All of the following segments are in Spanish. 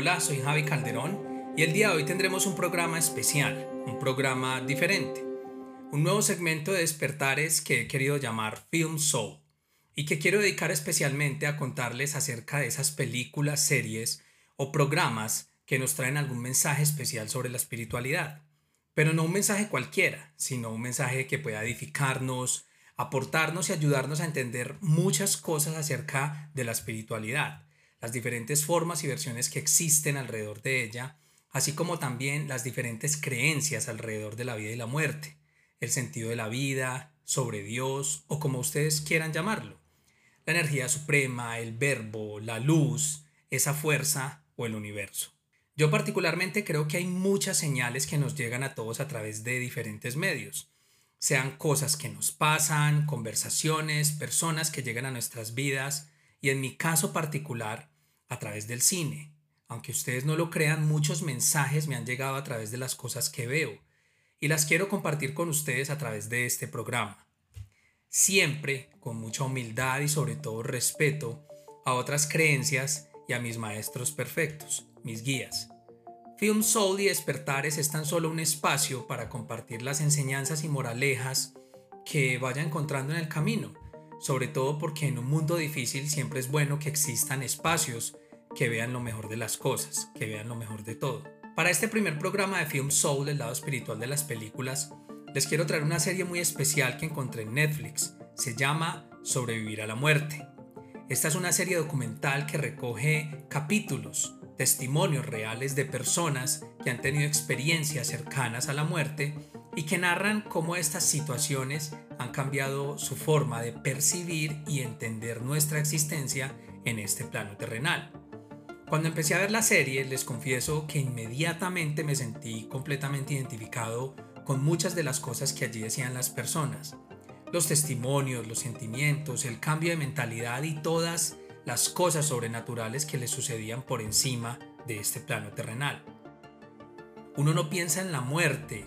Hola, soy Javi Calderón y el día de hoy tendremos un programa especial, un programa diferente, un nuevo segmento de despertares que he querido llamar Film Soul y que quiero dedicar especialmente a contarles acerca de esas películas, series o programas que nos traen algún mensaje especial sobre la espiritualidad. Pero no un mensaje cualquiera, sino un mensaje que pueda edificarnos, aportarnos y ayudarnos a entender muchas cosas acerca de la espiritualidad, las diferentes formas y versiones que existen alrededor de ella, así como también las diferentes creencias alrededor de la vida y la muerte, el sentido de la vida, sobre Dios o como ustedes quieran llamarlo, la energía suprema, el verbo, la luz, esa fuerza o el universo. Yo particularmente creo que hay muchas señales que nos llegan a todos a través de diferentes medios sean cosas que nos pasan, conversaciones, personas que llegan a nuestras vidas y en mi caso particular a través del cine. Aunque ustedes no lo crean, muchos mensajes me han llegado a través de las cosas que veo y las quiero compartir con ustedes a través de este programa. Siempre con mucha humildad y sobre todo respeto a otras creencias y a mis maestros perfectos, mis guías. Film Soul y Despertares es tan solo un espacio para compartir las enseñanzas y moralejas que vaya encontrando en el camino, sobre todo porque en un mundo difícil siempre es bueno que existan espacios que vean lo mejor de las cosas, que vean lo mejor de todo. Para este primer programa de Film Soul, el lado espiritual de las películas, les quiero traer una serie muy especial que encontré en Netflix. Se llama Sobrevivir a la muerte. Esta es una serie documental que recoge capítulos testimonios reales de personas que han tenido experiencias cercanas a la muerte y que narran cómo estas situaciones han cambiado su forma de percibir y entender nuestra existencia en este plano terrenal. Cuando empecé a ver la serie, les confieso que inmediatamente me sentí completamente identificado con muchas de las cosas que allí decían las personas. Los testimonios, los sentimientos, el cambio de mentalidad y todas las cosas sobrenaturales que le sucedían por encima de este plano terrenal. Uno no piensa en la muerte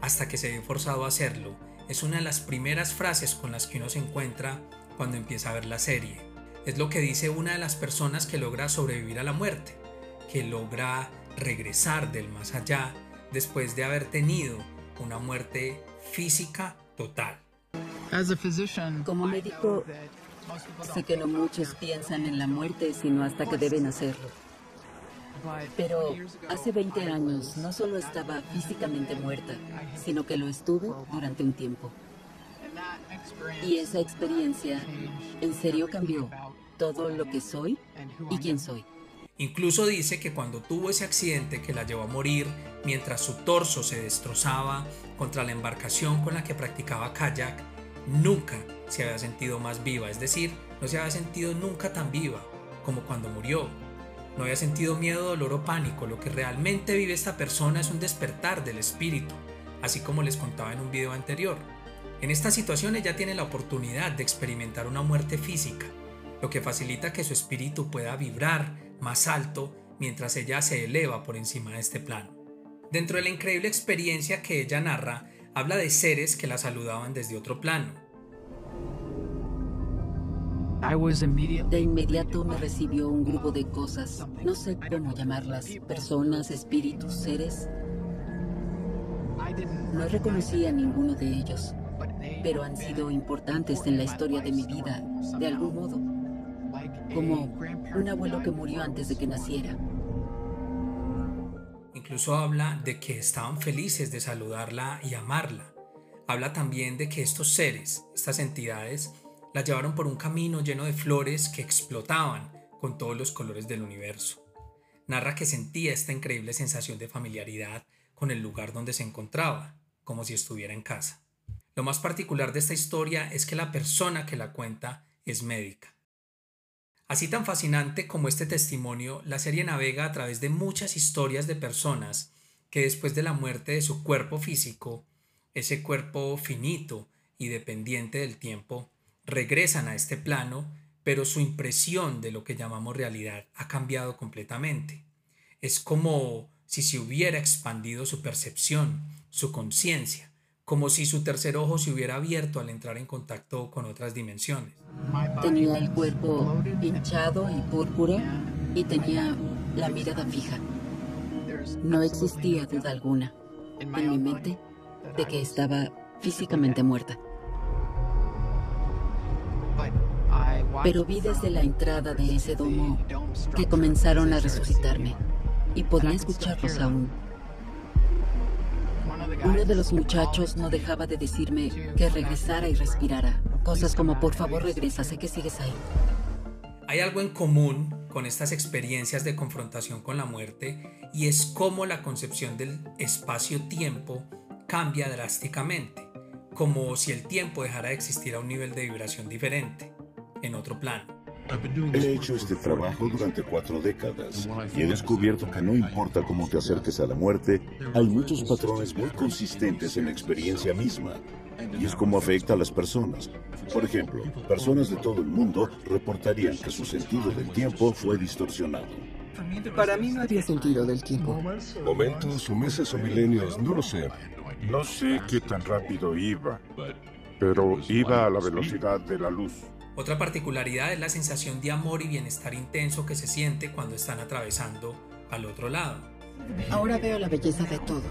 hasta que se ve forzado a hacerlo. Es una de las primeras frases con las que uno se encuentra cuando empieza a ver la serie. Es lo que dice una de las personas que logra sobrevivir a la muerte, que logra regresar del más allá después de haber tenido una muerte física total. Como médico, Sé que no muchos piensan en la muerte, sino hasta que deben hacerlo. Pero hace 20 años no solo estaba físicamente muerta, sino que lo estuve durante un tiempo. Y esa experiencia en serio cambió todo lo que soy y quién soy. Incluso dice que cuando tuvo ese accidente que la llevó a morir mientras su torso se destrozaba contra la embarcación con la que practicaba kayak, nunca se había sentido más viva, es decir, no se había sentido nunca tan viva como cuando murió. No había sentido miedo, dolor o pánico, lo que realmente vive esta persona es un despertar del espíritu, así como les contaba en un video anterior. En esta situación ella tiene la oportunidad de experimentar una muerte física, lo que facilita que su espíritu pueda vibrar más alto mientras ella se eleva por encima de este plano. Dentro de la increíble experiencia que ella narra, habla de seres que la saludaban desde otro plano, de inmediato me recibió un grupo de cosas, no sé cómo llamarlas, personas, espíritus, seres. No reconocí a ninguno de ellos, pero han sido importantes en la historia de mi vida, de algún modo, como un abuelo que murió antes de que naciera. Incluso habla de que estaban felices de saludarla y amarla. Habla también de que estos seres, estas entidades, la llevaron por un camino lleno de flores que explotaban con todos los colores del universo. Narra que sentía esta increíble sensación de familiaridad con el lugar donde se encontraba, como si estuviera en casa. Lo más particular de esta historia es que la persona que la cuenta es médica. Así tan fascinante como este testimonio, la serie navega a través de muchas historias de personas que después de la muerte de su cuerpo físico, ese cuerpo finito y dependiente del tiempo, regresan a este plano, pero su impresión de lo que llamamos realidad ha cambiado completamente. Es como si se hubiera expandido su percepción, su conciencia, como si su tercer ojo se hubiera abierto al entrar en contacto con otras dimensiones. Tenía el cuerpo hinchado y púrpura y tenía la mirada fija. No existía duda alguna en mi mente de que estaba físicamente muerta. Pero vi desde la entrada de ese domo que comenzaron a resucitarme y podía escucharlos aún. Uno de los muchachos no dejaba de decirme que regresara y respirara. Cosas como, por favor regresa, sé que sigues ahí. Hay algo en común con estas experiencias de confrontación con la muerte y es cómo la concepción del espacio-tiempo cambia drásticamente, como si el tiempo dejara de existir a un nivel de vibración diferente, en otro plano. He hecho este trabajo durante cuatro décadas y he descubierto que no importa cómo te acerques a la muerte, hay muchos patrones muy consistentes en la experiencia misma. Y es como afecta a las personas. Por ejemplo, personas de todo el mundo reportarían que su sentido del tiempo fue distorsionado. Para mí no había sentido del tiempo. Momentos o meses o milenios, no lo sé. No sé qué tan rápido iba, pero iba a la velocidad de la luz. Otra particularidad es la sensación de amor y bienestar intenso que se siente cuando están atravesando al otro lado. Ahora veo la belleza de todo.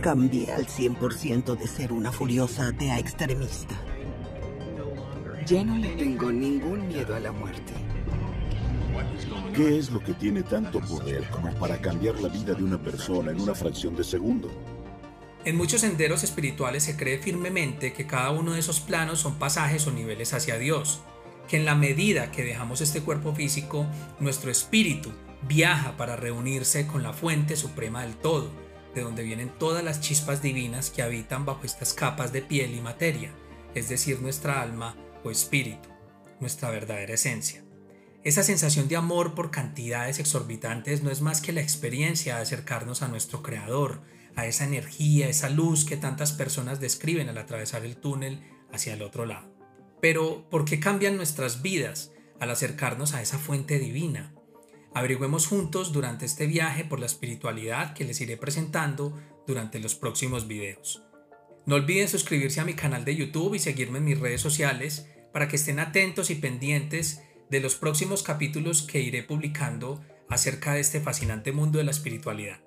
Cambié al 100% de ser una furiosa atea extremista. Ya no le tengo ningún miedo a la muerte. ¿Qué es lo que tiene tanto poder como para cambiar la vida de una persona en una fracción de segundo? En muchos senderos espirituales se cree firmemente que cada uno de esos planos son pasajes o niveles hacia Dios, que en la medida que dejamos este cuerpo físico, nuestro espíritu viaja para reunirse con la fuente suprema del todo, de donde vienen todas las chispas divinas que habitan bajo estas capas de piel y materia, es decir, nuestra alma o espíritu, nuestra verdadera esencia. Esa sensación de amor por cantidades exorbitantes no es más que la experiencia de acercarnos a nuestro Creador, a esa energía, esa luz que tantas personas describen al atravesar el túnel hacia el otro lado. Pero, ¿por qué cambian nuestras vidas al acercarnos a esa fuente divina? Averigüemos juntos durante este viaje por la espiritualidad que les iré presentando durante los próximos videos. No olviden suscribirse a mi canal de YouTube y seguirme en mis redes sociales para que estén atentos y pendientes de los próximos capítulos que iré publicando acerca de este fascinante mundo de la espiritualidad.